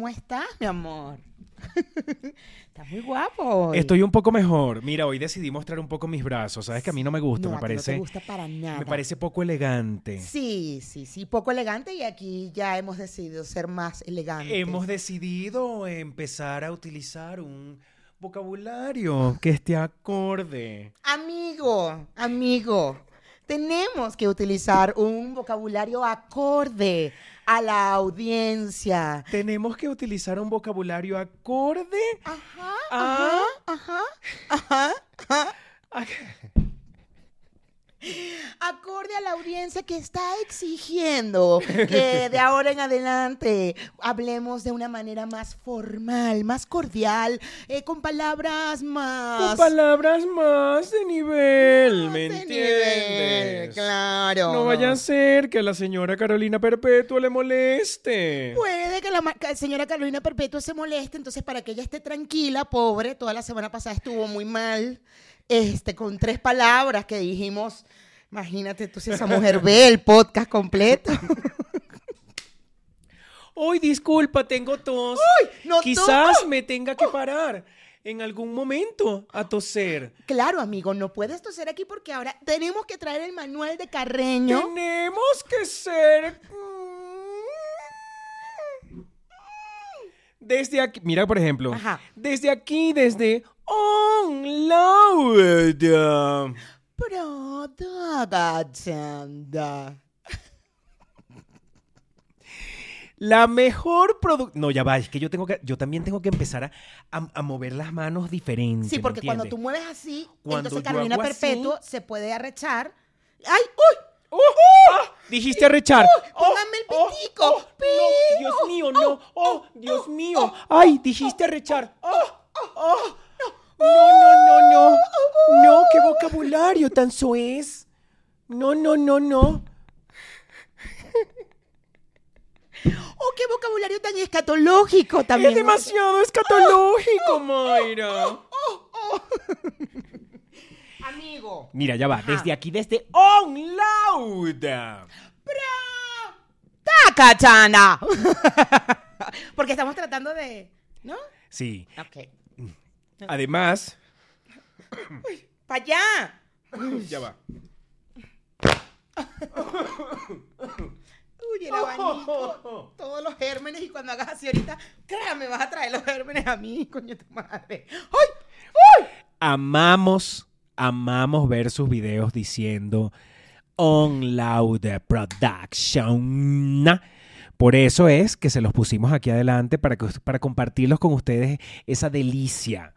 ¿cómo estás, mi amor? estás muy guapo. hoy. Estoy un poco mejor. Mira, hoy decidí mostrar un poco mis brazos. Sabes que a mí no me gusta, No, me a ti no te parece, gusta para nada. me parece poco elegante. Sí, sí, sí, poco elegante y aquí ya hemos decidido ser más elegantes. Hemos decidido empezar a utilizar un vocabulario que esté acorde. Amigo, amigo, tenemos que utilizar un vocabulario acorde a la audiencia. Tenemos que utilizar un vocabulario acorde Ajá, a... ajá, ajá, ajá. a- Acorde a la audiencia que está exigiendo que de ahora en adelante hablemos de una manera más formal, más cordial, eh, con palabras más... Con palabras más de nivel, más ¿me de entiendes? nivel, Claro. No vaya a ser que a la señora Carolina Perpetua le moleste. Puede que la señora Carolina Perpetua se moleste, entonces para que ella esté tranquila, pobre, toda la semana pasada estuvo muy mal, este, con tres palabras que dijimos, imagínate tú si esa mujer ve el podcast completo. Hoy disculpa, tengo tos. no Quizás tos. me tenga que parar en algún momento a toser. Claro, amigo, no puedes toser aquí porque ahora tenemos que traer el manual de Carreño. Tenemos que ser. Desde aquí, mira por ejemplo, Ajá. desde aquí, desde On Loud. Propaganda. La mejor producto. No, ya va, es que yo tengo que, yo también tengo que empezar a, a- a mover las manos diferente. Sí, ¿me porque cuando tú mueves así, Cuando entonces Carolina hago así- Perpetuo se puede arrechar. ¡Ay, uy! ¡Oh! ¡Ah! Dijiste arrechar. ¡Oh! póngame el ¡Oh! pitico, ¡Oh! No, Dios mío, no. ¡Oh! Dios mío. ¡Ay! Dijiste arrechar. ¡Oh! ¡Oh! No, no, no, no. No, qué vocabulario tan soez. No, no, no, no. ¡Oh, qué vocabulario tan escatológico también! Es demasiado escatológico, Mayra. Amigo. Mira, ya va. Desde aquí, desde On Loud. ¡Tacachana! Porque estamos tratando de... ¿No? Sí. Ok. Además. ¡Para allá! Ya va. Uy, el abanico. Todos los gérmenes y cuando hagas así ahorita, créame, vas a traer los gérmenes a mí, coño de tu madre. ¡Ay! amamos, amamos ver sus videos diciendo On Loud Production. Por eso es que se los pusimos aquí adelante para, que, para compartirlos con ustedes esa delicia.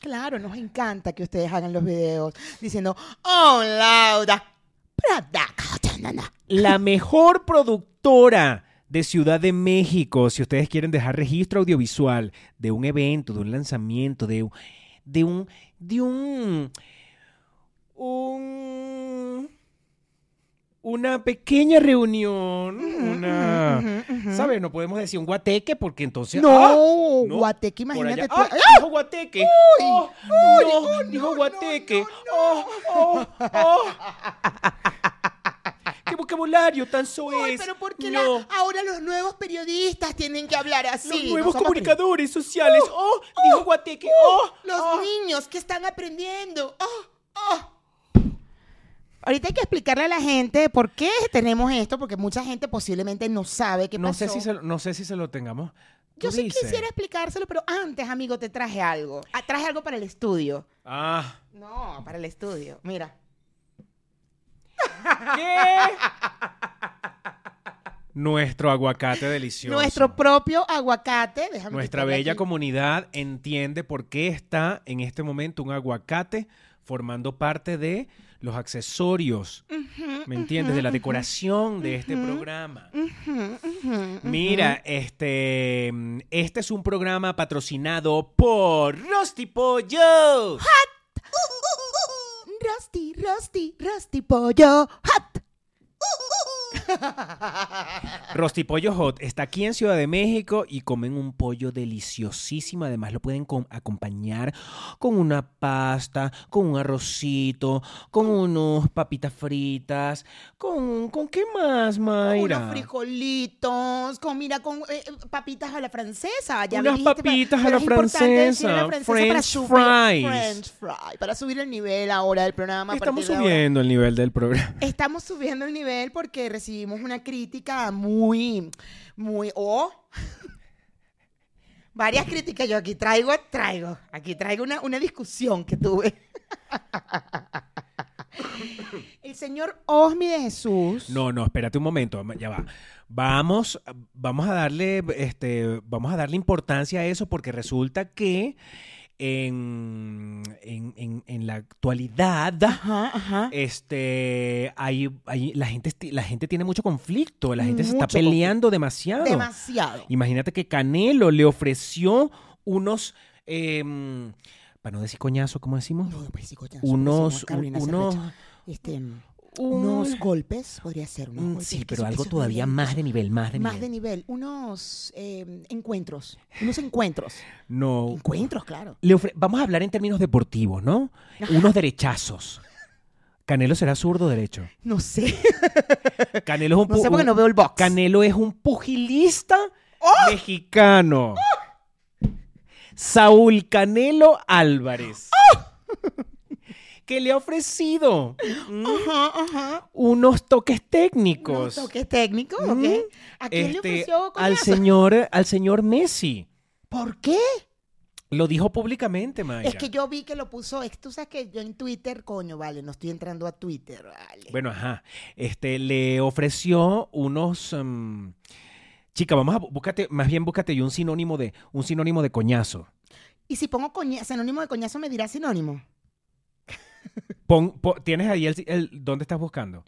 Claro, nos encanta que ustedes hagan los videos diciendo, ¡Oh, Lauda! La mejor productora de Ciudad de México, si ustedes quieren dejar registro audiovisual de un evento, de un lanzamiento, de, de un, de un, un- una pequeña reunión, una, ¿sabes? No podemos decir un guateque porque entonces... No, ¡ah! no, guateque, imagínate tú. ¡Ah! ¡Ah! Dijo guateque. Oh, no, dijo guateque. Oh, oh, oh. ¡Qué vocabulario tan soez! Ay, pero ¿por qué la- No. ahora los nuevos periodistas tienen que hablar así? Los nuevos comunicadores sociales. ¡Oh! Dijo guateque. ¡Oh! Los oh. niños que están aprendiendo. ¡Oh! ¡Oh! Ahorita hay que explicarle a la gente por qué tenemos esto, porque mucha gente posiblemente no sabe qué No pasó. sé, si se, no sé si se lo tengamos. Yo sí dices. quisiera explicárselo, pero antes, amigo, te traje algo. Ah, traje algo para el estudio. Ah. No, para el estudio. Mira. ¿Qué? Nuestro aguacate delicioso. Nuestro propio aguacate. Déjame Nuestra bella aquí. comunidad entiende por qué está en este momento un aguacate formando parte de los accesorios, ¿me entiendes? De la decoración de este programa. Mira, este, este es un programa patrocinado por Rusty Pollo. Rusty, Rusty, Rusty Pollo Hot. Rostipollo Hot está aquí en Ciudad de México y comen un pollo deliciosísimo. Además, lo pueden com- acompañar con una pasta, con un arrocito, con unos papitas fritas, con. ¿Con qué más, Mayra? Unos frijolitos, con, mira, con eh, eh, papitas a la francesa. Ya Unas me dijiste, papitas a la a francesa, para french subir- fries. French fry, para subir el nivel ahora del programa. a Estamos de subiendo el nivel del programa. Estamos subiendo el nivel porque recibimos una crítica muy, muy, o varias críticas. Yo aquí traigo, traigo, aquí traigo una, una discusión que tuve. El señor Osmi de Jesús. No, no, espérate un momento, ya va. Vamos, vamos a darle, este, vamos a darle importancia a eso porque resulta que en, en, en- en la actualidad, Ajá, ajá. este, hay, hay- la gente, la gente tiene mucho conflicto, la gente se está peleando demasiado. Demasiado. Imagínate que Canelo le ofreció unos, em, para no decir coñazo, ¿cómo decimos? No, pues, sí, coñazo, unos, decimos, Carolina unos, Cervecha. Este, un- unos golpes, podría ser. Unos mm, golpes, sí, pero algo todavía más de nivel, más de más nivel. de nivel, unos eh, encuentros, unos encuentros, No, encuentros, claro. Le ofre- Vamos a hablar en términos deportivos, ¿no? Unos derechazos. Canelo será zurdo derecho. No sé, Canelo es un, no sé porque un- no veo el box. Canelo es un pugilista ¡Oh! mexicano. Saúl Canelo Álvarez. ¡Oh! Que le ha ofrecido mm, Ajá, ajá. unos toques Unos técnicos toques técnicos. Mm, ¿A quién le este, ofreció al señor al señor Messi. ¿Por qué? Lo dijo públicamente, Maya. Es que yo vi que lo puso, es, tú sabes que yo en Twitter, coño, vale, no estoy entrando a Twitter, vale. Bueno, ajá. Este, le ofreció unos. em, chica, vamos a búscate, más bien búscate yo un sinónimo de, un sinónimo de coñazo. Y si pongo coña, sinónimo de coñazo, ¿me dirá sinónimo? Pon, pon- ¿Tienes ahí el, el- dónde estás buscando?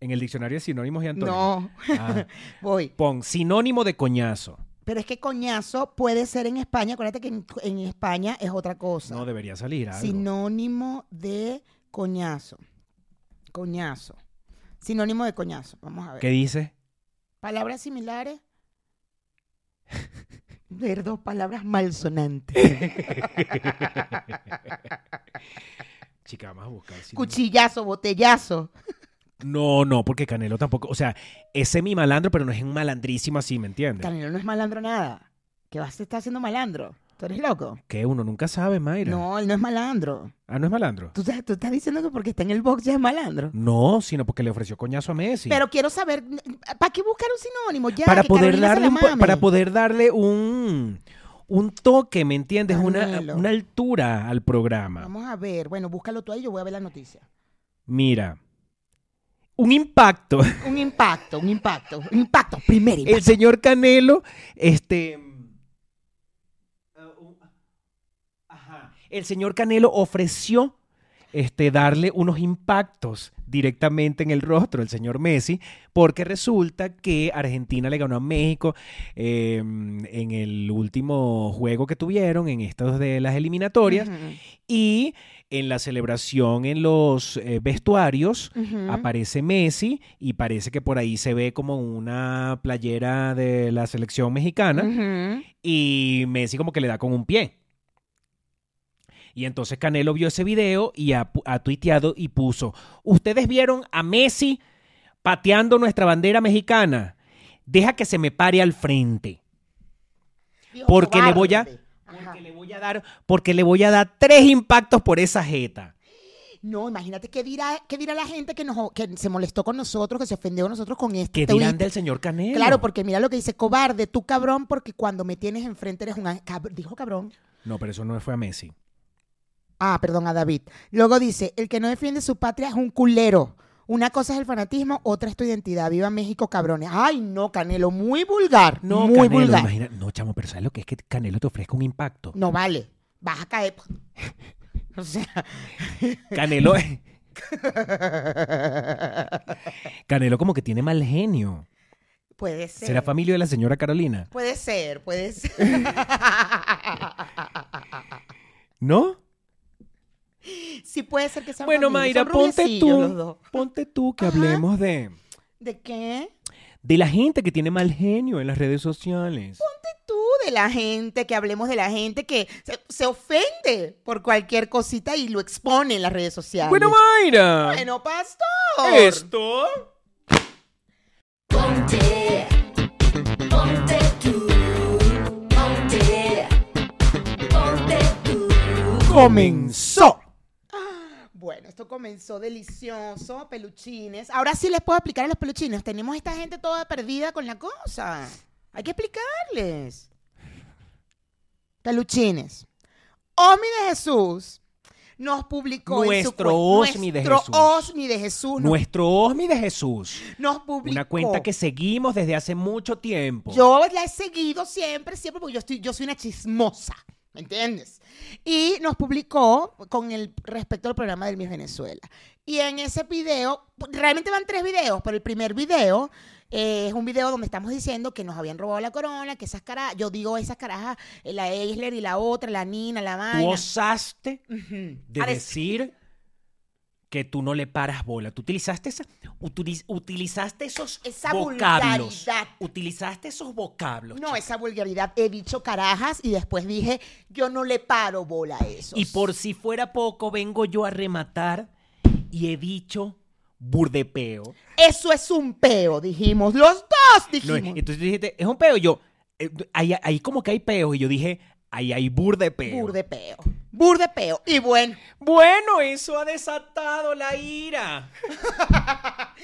En el diccionario de sinónimos y antónimos. No, Ah, voy. pon sinónimo de coñazo. Pero es que coñazo puede ser en España, acuérdate que en, en España es otra cosa. No debería salir algo. Sinónimo de coñazo. Coñazo. Sinónimo de coñazo. Vamos a ver. ¿Qué dice? Palabras similares. Ver dos palabras malsonantes. Chica, vamos a buscar. sinónimo. Cuchillazo, botellazo. No, no, porque Canelo tampoco. O sea, ese es mi malandro, pero no es un malandrísimo así, ¿me entiendes? Canelo no es malandro nada. ¿Qué vas a estar haciendo malandro? ¿Tú eres loco? Que uno nunca sabe, Mayra. No, él no es malandro. Ah, no es malandro. ¿Tú, estás- tú estás diciendo que porque está en el box ya es malandro. No, sino porque le ofreció coñazo a Messi. Pero quiero saber, ¿para qué buscar un sinónimo? Ya, para que poder darle un para poder darle un un toque, ¿me entiendes? Una, una altura al programa. Vamos a ver. Bueno, búscalo tú ahí, yo voy a ver la noticia. Mira, un impacto. Un impacto, un impacto, un impacto, primer impacto. El señor Canelo, este, ah, ajá. el señor Canelo ofreció este, darle unos impactos directamente en el rostro del señor Messi, porque resulta que Argentina le ganó a México eh, en el último juego que tuvieron, en estas de las eliminatorias, y en la celebración en los eh, vestuarios aparece Messi y parece que por ahí se ve como una playera de la selección mexicana y Messi como que le da con un pie. Y entonces Canelo vio ese video y ha, ha tuiteado y puso, ustedes vieron a Messi pateando nuestra bandera mexicana. Deja que se me pare al frente. Dios, Porque le voy a-. Ajá. Porque le voy a dar, porque le voy a dar tres impactos por esa jeta. No, imagínate qué dirá, qué dirá la gente que, nos, que se molestó con nosotros, que se ofendió con nosotros con este ¿Qué dirán del señor Canelo? Claro, porque mira lo que dice, cobarde, tú cabrón, porque cuando me tienes enfrente eres un... Cab- Dijo cabrón. No, pero eso no fue a Messi. Ah, perdón, a David. Luego dice, el que no defiende su patria es un culero. Una cosa es el fanatismo, otra es tu identidad. Viva México, cabrones. Ay, no, Canelo, muy vulgar. No, muy Canelo, vulgar. imagina- no, chamo, pero ¿sabes lo que es que Canelo te ofrezca un impacto? No vale. Vas a caer. O sea, Canelo, Canelo como que tiene mal genio. puede ser. ¿Será familia de la señora Carolina? Puede ser, puede ser. ¿No? Sí puede ser que sea Bueno, familia. Mayra, Son ponte tú, ponte tú que Ajá. hablemos de, ¿De qué? De la gente que tiene mal genio en las redes sociales. Tú, de la gente, que hablemos de la gente que se, se ofende por cualquier cosita y lo expone en las redes sociales. Bueno, Mayra. Bueno, pastor. Esto. Ponte, ponte tú, ponte, ponte tú. Comenzó. Bueno, esto comenzó delicioso, peluchines. Ahora sí les puedo explicar a los peluchines. Tenemos esta gente toda perdida con la cosa. Hay que explicarles. Peluchines. Osmi de Jesús nos publicó en su Nuestro Osmi de nuestro Jesús. Osmi de Jesús nos- Nuestro Osmi de Jesús. nos publicó. Una cuenta que seguimos desde hace mucho tiempo. Yo la he seguido siempre, siempre, porque yo, estoy, yo soy una chismosa, ¿me entiendes? Y nos publicó con el respecto al programa del Miss Venezuela. Y en ese video, realmente van tres videos, pero el primer video eh, es un video donde estamos diciendo que nos habían robado la corona, que esas carajas, yo digo esas carajas, eh, la Eisler y la otra, la Nina, la Tú osaste Ujú. de decir que tú no le paras bola. Tú utilizaste esa, utiliz- utilizaste esos Esa vocablos. vulgaridad. Utilizaste esos vocablos. No, chica. esa vulgaridad. He dicho carajas y después dije, yo no le paro bola a eso. Y por si fuera poco, vengo yo a rematar y he dicho burdepeo. Eso es un peo, dijimos. Los dos No, dijimos. entonces dijiste, es un peo. Yo, eh, ahí, ahí como que hay peos. Y yo dije, ahí hay burdepeo. Burde peo. Burde peo. Y bueno, Bueno, eso ha desatado la ira. la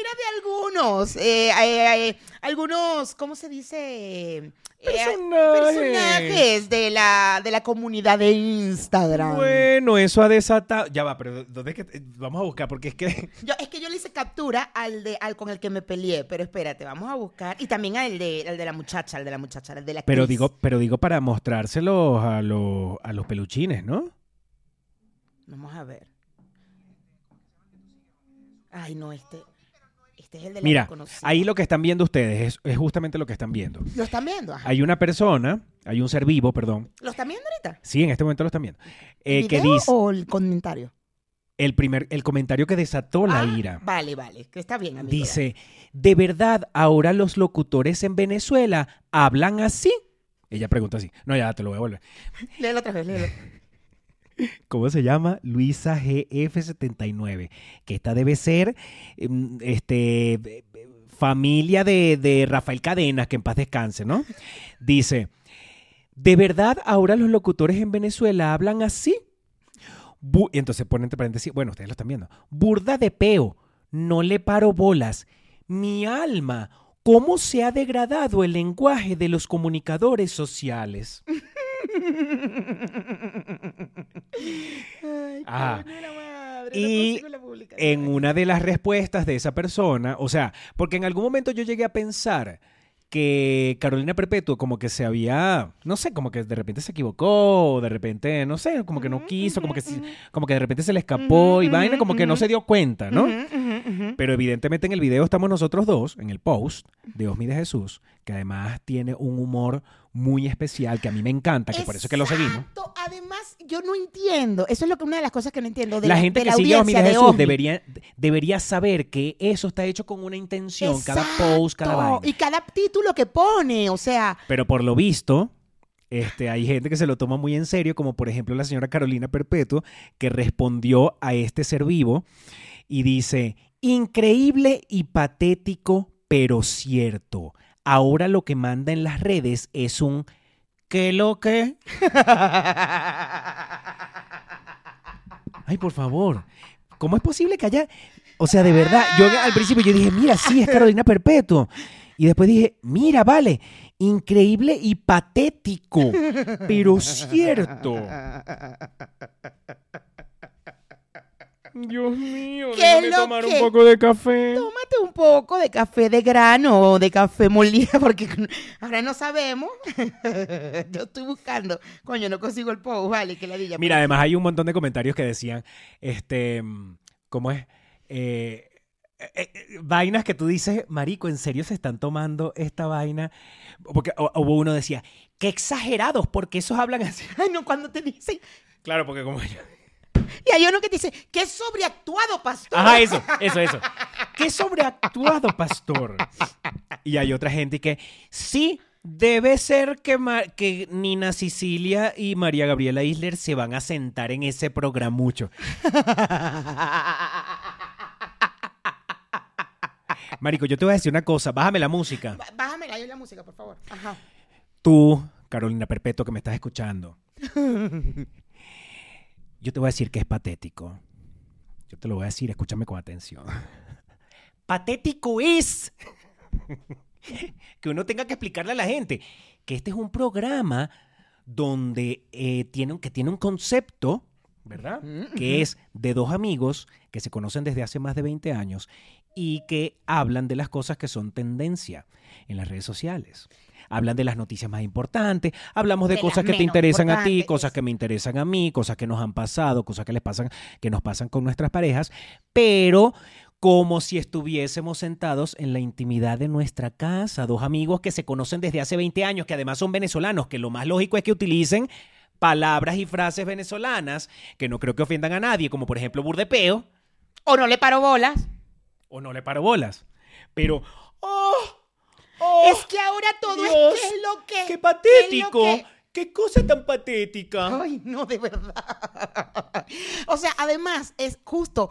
ira de algunos. eh, eh, eh, algunos, ¿cómo se dice? Eh, Personajes. personajes de la, de la comunidad de Instagram. Bueno, eso ha desatado. Ya va, pero ¿dónde es que vamos a buscar? Porque es que Yo, es que yo le hice captura al de al con el que me peleé, pero espérate, vamos a buscar. Y también al de, al de la muchacha, al de la muchacha, al de la Pero actriz. digo, pero digo para mostrárselos a los, a los peluchines, ¿no? Vamos a ver. Ay, no, este. Este es el de la Mira, ahí lo que están viendo ustedes es, es justamente lo que están viendo. ¿Lo están viendo? Ajá. Hay una persona, hay un ser vivo, perdón. ¿Lo están viendo ahorita? Sí, en este momento lo están viendo. eh, ¿El que video dice o el comentario? el primer, el comentario que desató la Ah, ira. Vale, vale, que está bien, amigo. Dice, ¿de verdad ahora los locutores en Venezuela hablan así? Ella pregunta así. No, ya te lo voy a volver. Léelo otra vez, léelo. ¿Cómo se llama? Luisa GF79. Que esta debe ser em, este, familia de, de Rafael Cadenas, que en paz descanse, ¿no? Dice, ¿de verdad ahora los locutores en Venezuela hablan así? Bu- y entonces pone entre paréntesis, bueno, ustedes lo están viendo. Burda de peo, no le paro bolas. Mi alma, ¿cómo se ha degradado el lenguaje de los comunicadores sociales? Ay, la madre, Ah. Y no la en una de las respuestas de esa persona, o sea, porque en algún momento yo llegué a pensar que Carolina Perpetuo como que se había, no sé, como que de repente se equivocó, o de repente, no sé, como que no quiso, como que, como que de repente se le escapó y vaina, como que no se dio cuenta, ¿no? Pero evidentemente en el video estamos nosotros dos, en el post de Osmi de Jesús, que además tiene un humor muy especial, que a mí me encanta, que por eso es que lo seguimos. Exacto. Además, yo no entiendo. Eso es lo que una de las cosas que no entiendo. De la la, gente de que la sigue a de Jesús debería, debería saber que eso está hecho con una intención, cada post, cada Exacto. vaina. Y cada título que pone, o sea, Pero por lo visto, este, hay gente que se lo toma muy en serio, como por ejemplo la señora Carolina Perpetuo, que respondió a este ser vivo y dice, increíble y patético, pero cierto. Ahora lo que manda en las redes es un ¿qué lo que? Ay, por favor. ¿Cómo es posible que haya... O sea, de verdad, yo al principio yo dije, mira, sí, es Carolina Perpetuo. Y después dije, mira, vale, increíble y patético, pero cierto. Dios mío, ¿Qué déjame lo tomar que? un poco de café. tómate un poco de café de grano o de café molido, porque ahora no sabemos. yo estoy buscando. Coño, no consigo el post, vale, que la diga. Mira, además hay un montón de comentarios que decían, este, mm, ¿cómo es? Eh, eh, eh, vainas que tú dices, marico, ¿en serio se están tomando esta vaina? Porque hubo uno decía, qué exagerados, porque esos hablan así. Ay, no, cuando te dicen. Claro, porque como yo... Y hay uno que dice, qué sobreactuado, pastor. Ajá, eso, eso, eso. qué sobreactuado, pastor. Y hay otra gente que sí. Debe ser que, Ma- que Nina Sicilia y María Gabriela Isler se van a sentar en ese programucho. Marico, yo te voy a decir una cosa. Bájame la música. Bá- Bájame la, la música, por favor. Ajá. Tú, Carolina Perpetuo, que me estás escuchando. Yo te voy a decir que es patético. Yo te lo voy a decir, escúchame con atención. Patético es que uno tenga que explicarle a la gente que este es un programa donde eh, tiene, que tiene un concepto, ¿verdad? Que es de dos amigos que se conocen desde hace más de 20 años y que hablan de las cosas que son tendencia en las redes sociales. Hablan de las noticias más importantes, hablamos de, De cosas que te interesan a ti, cosas que me interesan a mí, cosas que nos han pasado, cosas que les pasan, que nos pasan con nuestras parejas, pero como si estuviésemos sentados en la intimidad de nuestra casa, dos amigos que se conocen desde hace 20 años, que además son venezolanos, que lo más lógico es que utilicen palabras y frases venezolanas que no creo que ofendan a nadie, como por ejemplo burdepeo, O no le paro bolas. o no le paro bolas. Pero. ¡Oh! es que ahora todo Dios, es qué es lo que. ¡Qué qué es lo patético! que- ¡Qué cosa tan patética! Ay, no, de verdad. O sea, además, es justo.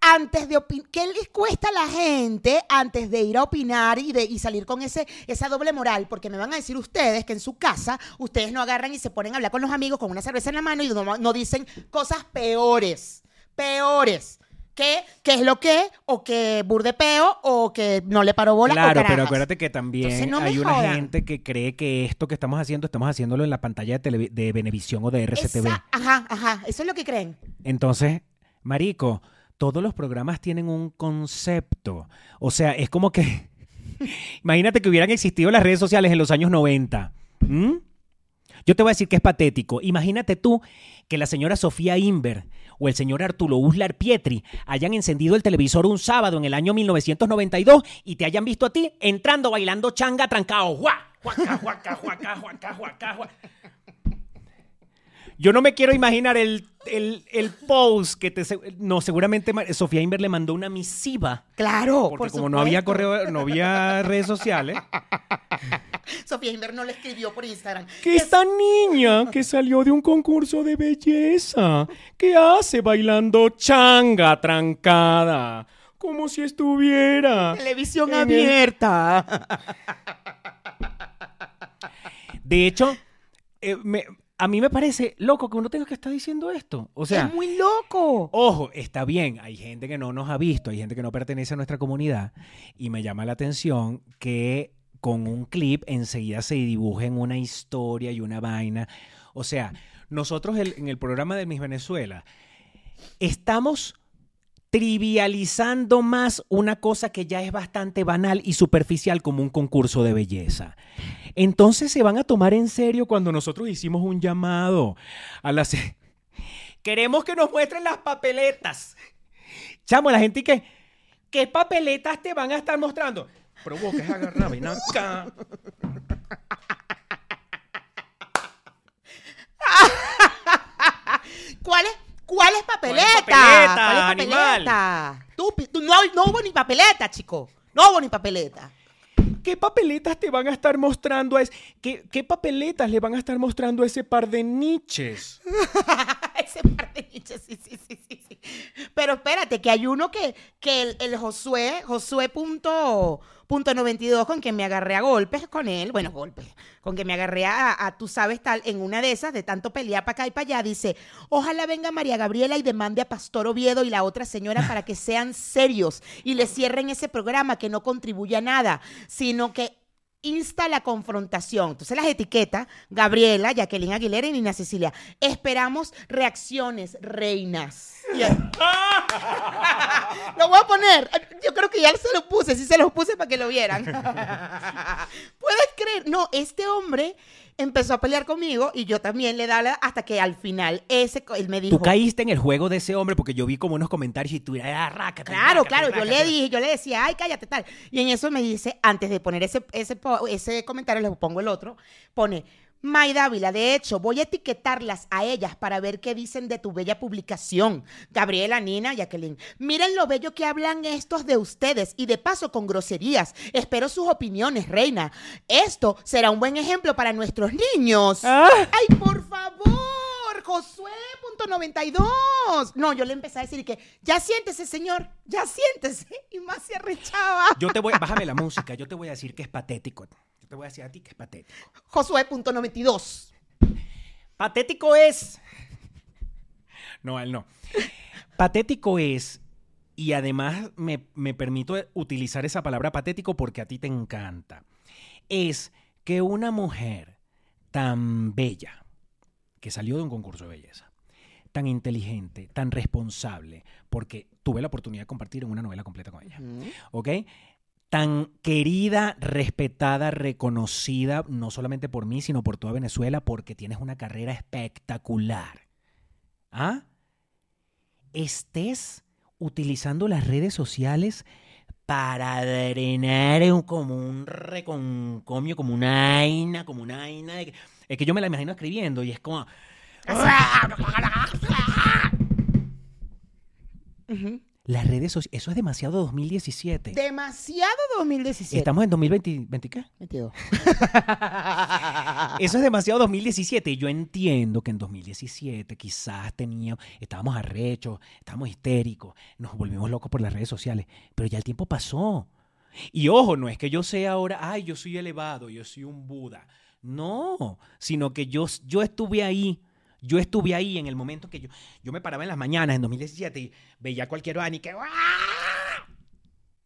Antes de opinar, ¿qué les cuesta a la gente antes de ir a opinar y, de, y salir con ese, esa doble moral? Porque me van a decir ustedes que en su casa ustedes no agarran y se ponen a hablar con los amigos con una cerveza en la mano y no, no dicen cosas peores, peores. Que, que es lo que, o que burdepeo, o que no le paro bola. o Claro, pero acuérdate que también no hay una jodan. gente que cree que esto que estamos haciendo, estamos haciéndolo en la pantalla de, televi- de Venevisión o de RCTV. Esa- ajá, ajá, eso es lo que creen. Entonces, Marico, todos los programas tienen un concepto. O sea, es como que. Imagínate que hubieran existido las redes sociales en los años 90. ¿Mm? Yo te voy a decir que es patético. Imagínate tú que la señora Sofía Inver o el señor Arturo Uslar Pietri hayan encendido el televisor un sábado en el año 1992 y te hayan visto a ti entrando bailando changa trancado. ¡Guau! Juaca, juaca, juaca, juaca, juaca, juaca. Yo no me quiero imaginar el, el, el post que te... No, seguramente Sofía Inver le mandó una misiva. Claro, Porque por como no había correo, no había redes sociales. Sofía Inver no le escribió por Instagram. Que esta niña que salió de un concurso de belleza, que hace bailando changa trancada, como si estuviera. Televisión en el- abierta. De hecho, eh, me- a mí me parece loco que uno tenga que estar diciendo esto. O sea, es muy loco. Ojo, está bien, hay gente que no nos ha visto, hay gente que no pertenece a nuestra comunidad y me llama la atención que con un clip enseguida se dibujen una historia y una vaina. O sea, nosotros en el programa de Miss Venezuela estamos trivializando más una cosa que ya es bastante banal y superficial como un concurso de belleza. Entonces se van a tomar en serio cuando nosotros hicimos un llamado a las... Queremos que nos muestren las papeletas. Chamo, la gente que... ¿Qué papeletas te van a estar mostrando? Provoca, es agarrar, ven acá. ¿Cuál es, cuál es papeleta? papeleta, ¿Cuál es animal? papeleta? Tú, pi- tú- no, no hubo ni papeleta, chico. No hubo ni papeleta. ¿Qué papeletas te van a estar mostrando a es- ¿Qué, qué papeletas le van a estar mostrando a ese par de niches? Ese par de niches, sí, sí, sí, sí, sí. Pero espérate, que hay uno que, que el, Josué, Josué punto, punto 92, con que me agarré a golpes con él, bueno, golpes, con que me agarré a, a, tú sabes, tal, en una de esas, de tanto pelear para acá y para allá, dice, ojalá venga María Gabriela y demande a Pastor Oviedo y la otra señora para que sean serios y le cierren ese programa que no contribuye a nada, sino que insta la confrontación. Entonces las etiquetas, Gabriela, Jacqueline Aguilera y Nina Cecilia. Esperamos reacciones, reinas. Lo voy a poner. Yo creo que ya se lo puse, sí se los puse para que lo vieran. ¿Puedes creer? No, este hombre empezó a pelear conmigo y yo también le daba hasta que al final ese él me dijo. Tú caíste en el juego de ese hombre porque yo vi como unos comentarios y tú eras raca. Claro, claro, yo le dije, yo le decía, ay, cállate, tal. Y en eso me dice, antes de poner ese, ese, ese comentario, le pongo el otro, pone, May Dávila, de hecho, voy a etiquetarlas a ellas para ver qué dicen de tu bella publicación. Gabriela, Nina, Jacqueline. Miren lo bello que hablan estos de ustedes y de paso con groserías. Espero sus opiniones, reina. Esto será un buen ejemplo para nuestros niños. Ah. ¡Ay, por favor! Josué.92. No, yo le empecé a decir que ya siéntese, señor, ya siéntese. Y más se arrechaba. Yo te voy, bájame la música, yo te voy a decir que es patético. Te voy a decir a ti que es patético. Josué.92. Patético es. No, él no. Patético es, y además me, me permito utilizar esa palabra patético porque a ti te encanta, es que una mujer tan bella, que salió de un concurso de belleza, tan inteligente, tan responsable, porque tuve la oportunidad de compartir en una novela completa con ella, ¿ok? Tan querida, respetada, reconocida, no solamente por mí, sino por toda Venezuela, porque tienes una carrera espectacular. ¿Ah? Estés utilizando las redes sociales para drenar como un reconcomio, como una aina, como una aina. de que- es que yo me la imagino escribiendo y es como... Las redes sociales, eso es demasiado 2017. Demasiado 2017. Estamos en 2020, ¿20 qué? 22. Eso es demasiado 2017. Y yo entiendo que en 2017 quizás teníamos, estábamos arrechos, estábamos histéricos, nos volvimos locos por las redes sociales. Pero ya el tiempo pasó. Y ojo, no es que yo sea ahora, ay, yo soy elevado, yo soy un Buda. No, sino que yo, yo estuve ahí. Yo estuve ahí en el momento que yo, yo me paraba en las mañanas en 2017 y veía a cualquier Ani que ¡ah!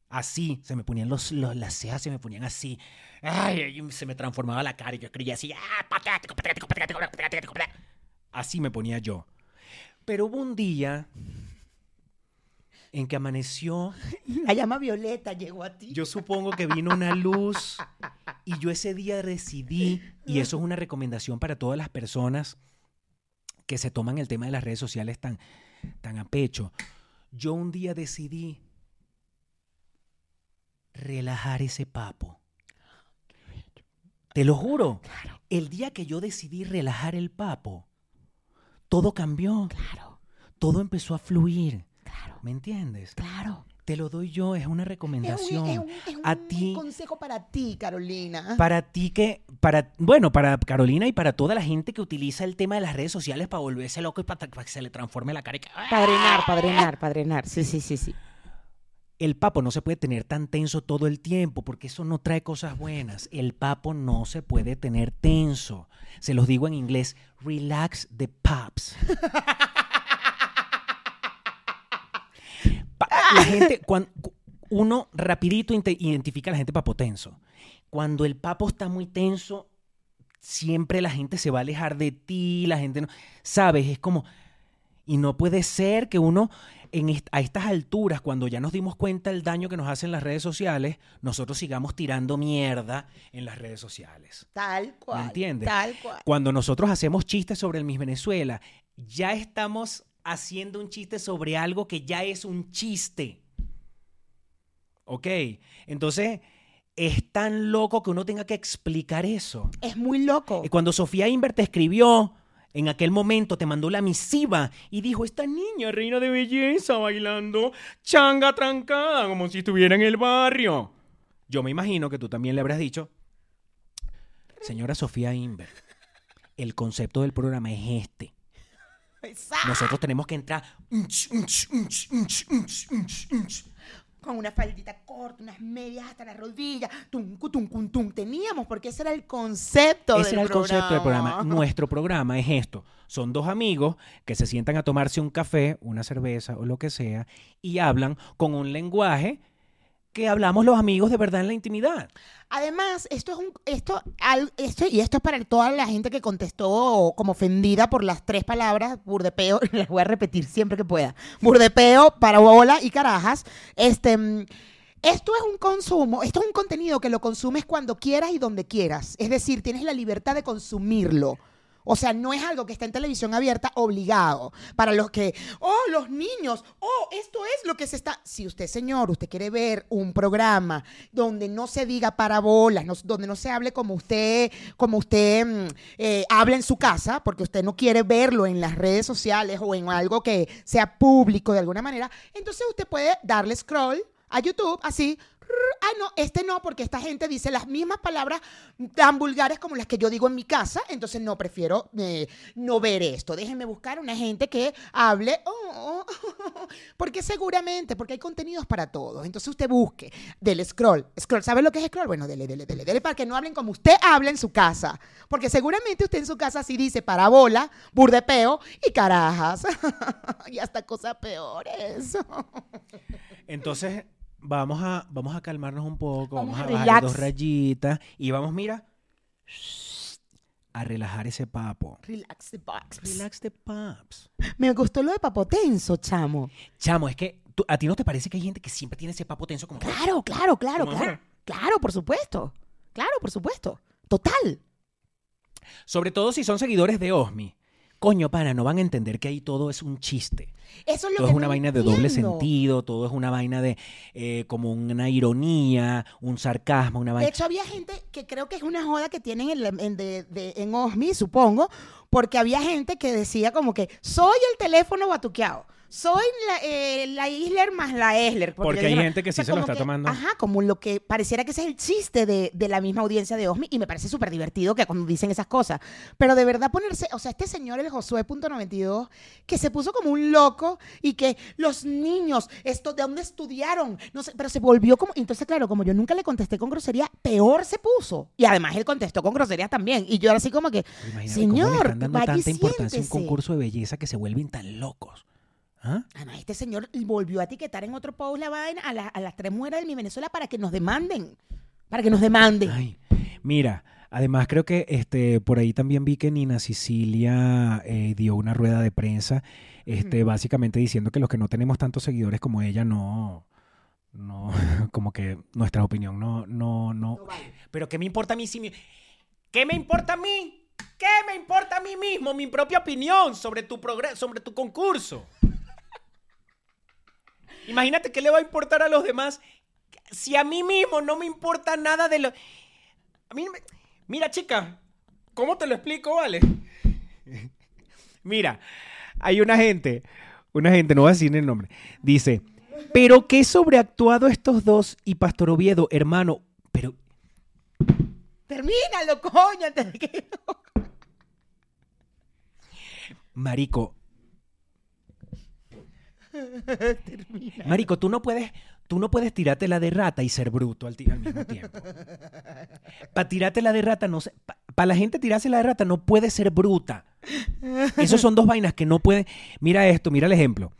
Así, se me ponían los, los- las cejas, se me ponían así. Ay, se me transformaba la cara y yo escribía así. "Ah, patético, patético, patético, patético, patético". Así me ponía yo. Pero hubo un día en que amaneció, La llama violeta llegó a ti. yo supongo que vino una luz y yo ese día decidí, y eso es una recomendación para todas las personas que se toman el tema de las redes sociales tan, tan a pecho. Yo un día decidí relajar ese papo. Te lo juro. El día que yo decidí relajar el papo, todo cambió. Claro, Todo empezó a fluir. claro, ¿Me entiendes? claro. Te lo doy yo, es una Es un, recomendación. es un- es a un ti, consejo para ti, Carolina. para ti que, para, bueno, para Carolina y para toda la gente que utiliza el tema de las redes sociales para volverse loco y para, para que se le transforme la cara y que, ¡ah! Padrenar, padrenar, padrenar. Sí, sí, sí, sí. El papo no se puede tener tan tenso todo el tiempo porque eso no trae cosas buenas. El papo no se puede tener tenso. Se los digo en inglés, relax the paps. Pa- La gente, cuando, uno rapidito identifica a la gente papotenso. Cuando el papo está muy tenso, siempre la gente se va a alejar de ti, la gente no, sabes, es como y no puede ser que uno en est- a estas alturas, cuando ya nos dimos cuenta del daño que nos hacen las redes sociales, nosotros sigamos tirando mierda en las redes sociales. Tal cual. ¿Me entiendes? Tal cual. Cuando nosotros hacemos chistes sobre el Miss Venezuela, ya estamos haciendo un chiste sobre algo que ya es un chiste. ¿Ok? Entonces, es tan loco que uno tenga que explicar eso. Es muy loco. Y cuando Sofía Inver te escribió, en aquel momento te mandó la misiva y dijo, esta niña, reina de belleza, bailando changa trancada, como si estuviera en el barrio. Yo me imagino que tú también le habrás dicho, señora Sofía Inver, el concepto del programa es este. Nosotros tenemos que entrar unch, unch, unch. Con una faldita corta, unas medias hasta la rodilla. Tum, tum, tum. Teníamos, porque ese era el concepto Ese del era el concepto del programa. Nuestro programa es esto. Son dos amigos que se sientan a tomarse un café, una cerveza o lo que sea, y hablan con un lenguaje que hablamos los amigos de verdad en la intimidad. Además, esto es un, esto, esto, y esto es para toda la gente que contestó como ofendida por las tres palabras, burdepeo, las voy a repetir siempre que pueda. Burdepeo, parabola y carajas. Este, mm, esto es un consumo, esto es un contenido que lo consumes cuando quieras y donde quieras. Es decir, tienes la libertad de consumirlo. O sea, no es algo que está en televisión abierta obligado. Para los que, oh, los niños, oh, esto es lo que se está. Si usted, señor, usted quiere ver un programa donde no se diga parabolas, donde no se hable como usted, como usted mm, eh, habla en su casa, porque usted no quiere verlo en las redes sociales o en algo que sea público de alguna manera, entonces usted puede darle scroll a YouTube así. Ah, no, este no, porque esta gente dice las mismas palabras tan vulgares como las que yo digo en mi casa, entonces no prefiero eh, no ver esto. Déjenme buscar una gente que hable, oh, porque seguramente, porque hay contenidos para todos. Entonces usted busque, del scroll. Scroll, ¿sabe lo que es scroll? Bueno, dele, dele, dele, dele, para que no hablen como usted habla en su casa. Porque seguramente usted en su casa sí dice parabola, burdepeo y carajas. y hasta cosas peores. Entonces, vamos a, vamos a calmarnos un poco, Vamos vamos, a a bajar relax. dos rayitas y vamos, mira, a relajar ese papo. Relax the box. Relax the paps. Me gustó lo de papotenso, chamo. Chamo, es que tú- a ti no te parece que hay gente que siempre tiene ese papo tenso como que- Claro, claro, claro, ¿Cómo? claro. Claro, por supuesto. Claro, por supuesto. Total. Sobre todo si son seguidores de Osmi. Coño, pana, no van a entender que ahí todo es un chiste. Eso es lo Todo que es una no vaina de doble sentido, todo es una vaina de eh, como una ironía, un sarcasmo, una De vaina. hecho, había gente que creo que es una joda que tienen en, en, de- de- en OSMI, supongo, porque había gente que decía como que soy el teléfono batuqueado. Soy la, eh, la Isler más la Esler. Porque yo hay digo, gente que sí se lo está tomando. Ajá, como lo que pareciera que ese es el chiste de, de la misma audiencia de OSMI y me parece súper divertido que cuando dicen esas cosas. Pero de verdad ponerse, o sea, este señor, el Josué.92, que se puso como un loco y que los niños, esto, ¿de dónde estudiaron? No sé, pero se volvió como, entonces claro, como yo nunca le contesté con grosería, peor se puso. Y además él contestó con groserías también. Y yo así como que, Imagínate cómo le señor, están dando vaya tanta importancia a un concurso de belleza que se vuelven tan locos. ¿Ah? Además, este señor volvió a etiquetar en otro post la vaina a, la- a las tres mujeres de mi Venezuela para que nos demanden. Para que nos demanden. Ay, mira, además creo que este por ahí también vi que Nina Sicilia eh, dio una rueda de prensa, este, básicamente diciendo que los que no tenemos tantos seguidores como ella no, no, como que nuestra opinión no, no, no. Pero qué me importa a mí si mi- ¿Qué me importa a mí? ¿Qué me importa a mí mismo? Mi propia opinión sobre tu progreso, sobre tu concurso. Imagínate qué le va a importar a los demás si a mí mismo no me importa nada de lo... A mí me- Mira, chica, ¿cómo te lo explico, vale? Mira, hay una gente, una gente, no voy a decir el nombre, dice, pero qué sobreactuado estos dos y Pastor Oviedo, hermano, pero Termínalo, coño, antes de que... Marico. Marico, tú no puedes, tú no puedes tirarte la de rata y ser bruto al, mismo tiempo. Para tirarte la de rata, no para la gente tirarse la de rata no puede ser bruta. Esos son dos vainas que no pueden. Mira esto, mira el ejemplo.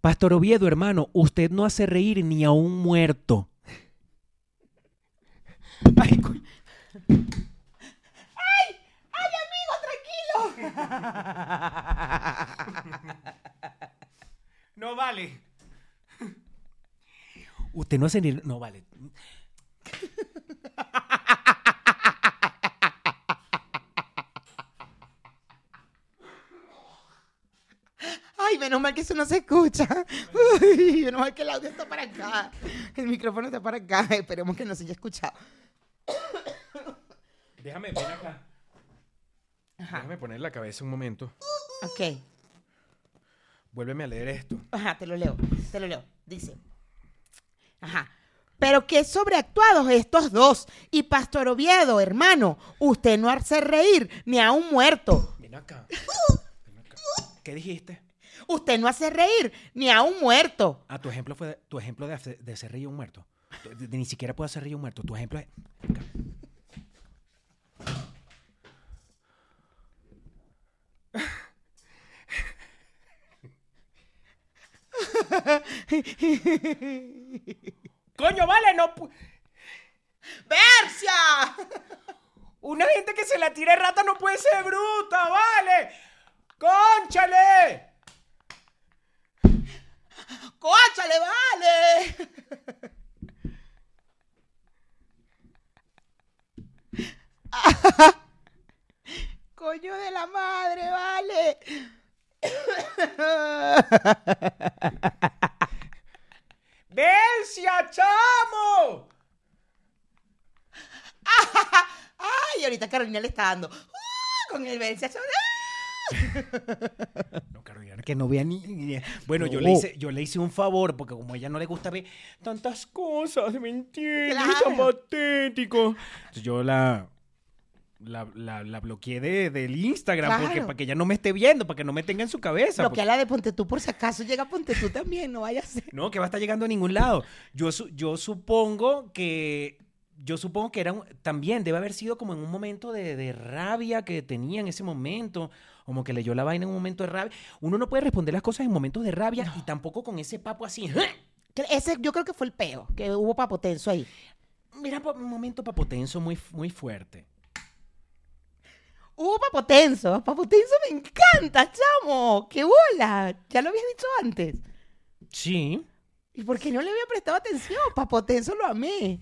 Pastor Oviedo, hermano, usted no hace reír ni a un muerto. Ay, cu- No vale. Usted no hace ni... No vale. Ay, menos mal que eso no se escucha. Uy, menos mal que el audio está para acá. El micrófono está para acá. Esperemos que no se haya escuchado. Déjame, ven acá. Déjame poner la cabeza un momento. Ok. Vuélveme a leer esto. Ajá, te lo leo. Te lo leo. Dice. Ajá. Pero qué sobreactuados estos dos. Y Pastor Oviedo, hermano, usted no hace reír ni a un muerto. Ven acá. Ven acá. ¿Qué dijiste? Usted no hace reír ni a un muerto. Ah, tu ejemplo fue tu ejemplo de, hacer- de hacer reír a un muerto. De- de- ni siquiera puedo hacer reír a un muerto. Tu ejemplo es. ven acá. Coño, vale, no. ¡Bercia! Una gente que se la tire rata no puede ser bruta, vale. ¡Cónchale! ¡Cóchale, vale! Coño ¡Belcia, chamo! Ay, ahorita Carolina le está dando. ¡uh! con el Belcia. No, Carolina, que no vea ni... ni- Bueno, yo, le No. hice, yo le hice un favor, porque como a ella no le gusta ver tantas cosas, ¿me entiendes? Claro. Es tan patético. Entonces yo la... La, la- la bloqueé de, del Instagram porque para que ella no me esté viendo, para que no me tenga en su cabeza. Lo que a la de Ponte tú, por si acaso llega Ponte tú también, no vaya a ser. No, que va a estar llegando a ningún lado. Yo, su- yo supongo que. Yo supongo que era un- también debe haber sido como en un momento de, de rabia que tenía en ese momento, como que leyó la vaina en un momento de rabia. Uno no puede responder las cosas en momentos de rabia y tampoco con ese papo así. Que Ese yo creo que fue el peo, que hubo papotenso ahí. Mira, un momento papotenso muy, muy fuerte. Hubo papotenso. Papotenso me encanta, chamo. ¡Qué bola! Ya lo habías dicho antes. Sí. ¿Y por qué no le había prestado atención? Papotenso lo amé.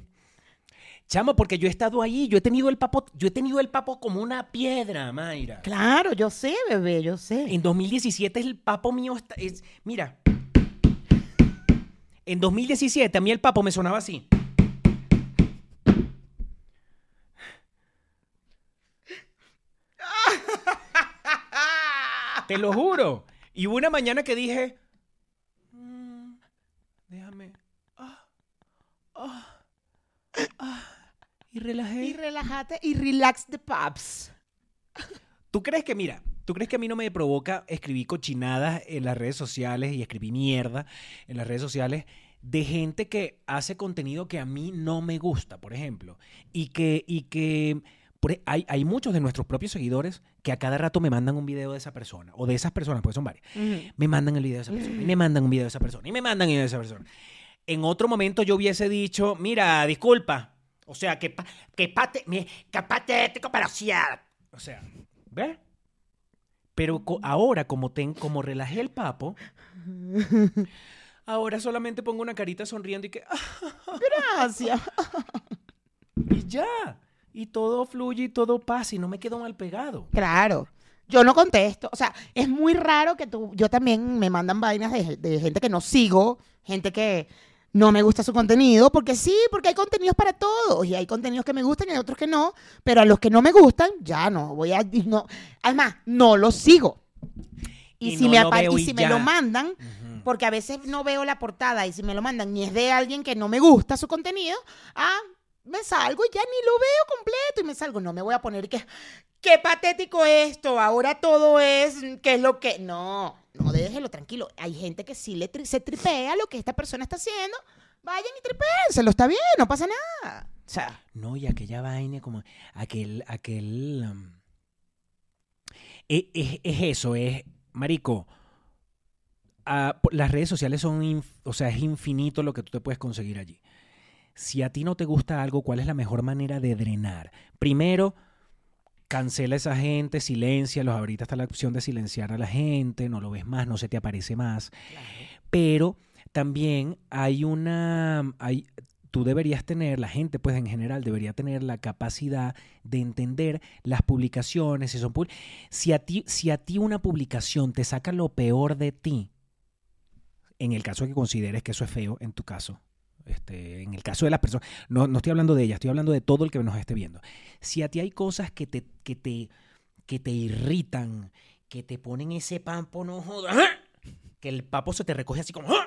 Chamo, porque yo he estado ahí, yo he tenido el papo, yo he tenido el papo como una piedra, Mayra. Claro, yo sé, bebé, yo sé. En 2017 el papo mío está, es, mira. En 2017 a mí el papo me sonaba así. Te lo juro. Y hubo una mañana que dije, "Mm, déjame. ah, ah, ah", y relajé. Y relájate y relax the paps. ¿Tú crees que, mira, tú crees que a mí no me provoca escribir cochinadas en las redes sociales y escribir mierda en las redes sociales de gente que hace contenido que a mí no me gusta, por ejemplo? Y que, y que hay, hay muchos de nuestros propios seguidores que a cada rato me mandan un video de esa persona, o de esas personas, porque son varias. Me mandan el video de esa persona, y me mandan un video de esa persona, y me mandan el video de esa persona. En otro momento yo hubiese dicho, mira, disculpa. O sea, que, pa- que, pate, que patético, pero sí. ah". O sea, ¿ves? Pero co- ahora, como, ten, como relajé el papo, ahora solamente pongo una carita sonriendo y que, Gracias. y ya. Y todo fluye y todo pasa y no me quedo mal pegado. Claro. Yo no contesto. O sea, es muy raro que tú. Yo también me mandan vainas de, de gente que no sigo, gente que no me gusta su contenido, porque sí, porque hay contenidos para todos. Y hay contenidos que me gustan y hay otros que no. Pero a los que no me gustan, ya no. Voy a. y No. Además, no los sigo. Y, Y si, no me, lo y y si me lo mandan, porque a veces no veo la portada y si me lo mandan ni es de alguien que no me gusta su contenido, ah, me salgo y ya ni lo veo completo y me salgo. No me voy a poner que, qué patético esto, ahora todo es, qué es lo que... No, no, déjelo tranquilo. Hay gente que sí le se tripea lo que esta persona está haciendo. Vayan y tripéenselo, está bien, no pasa nada. O sea, No, y aquella vaina como aquel, aquel... um, e- es, es eso, es, marico, ah, las redes sociales son, o sea, es infinito lo que tú te puedes conseguir allí. Si a ti no te gusta algo, ¿cuál es la mejor manera de drenar? Primero, cancela a esa gente, silencialos. Ahorita está la opción de silenciar a la gente, no lo ves más, no se te aparece más. Pero también hay una, hay, tú deberías tener, la gente pues en general debería tener la capacidad de entender las publicaciones, si son pub- si a ti, si a ti una publicación te saca lo peor de ti, en el caso que consideres que eso es feo, en tu caso, este, en el caso de las personas, no, no estoy hablando de ella, estoy hablando de todo el que nos esté viendo. Si a ti hay cosas que te, que te, que te irritan, que te ponen ese pampo, no jodas, ¡ah! que el papo se te recoge así como... ¡ah!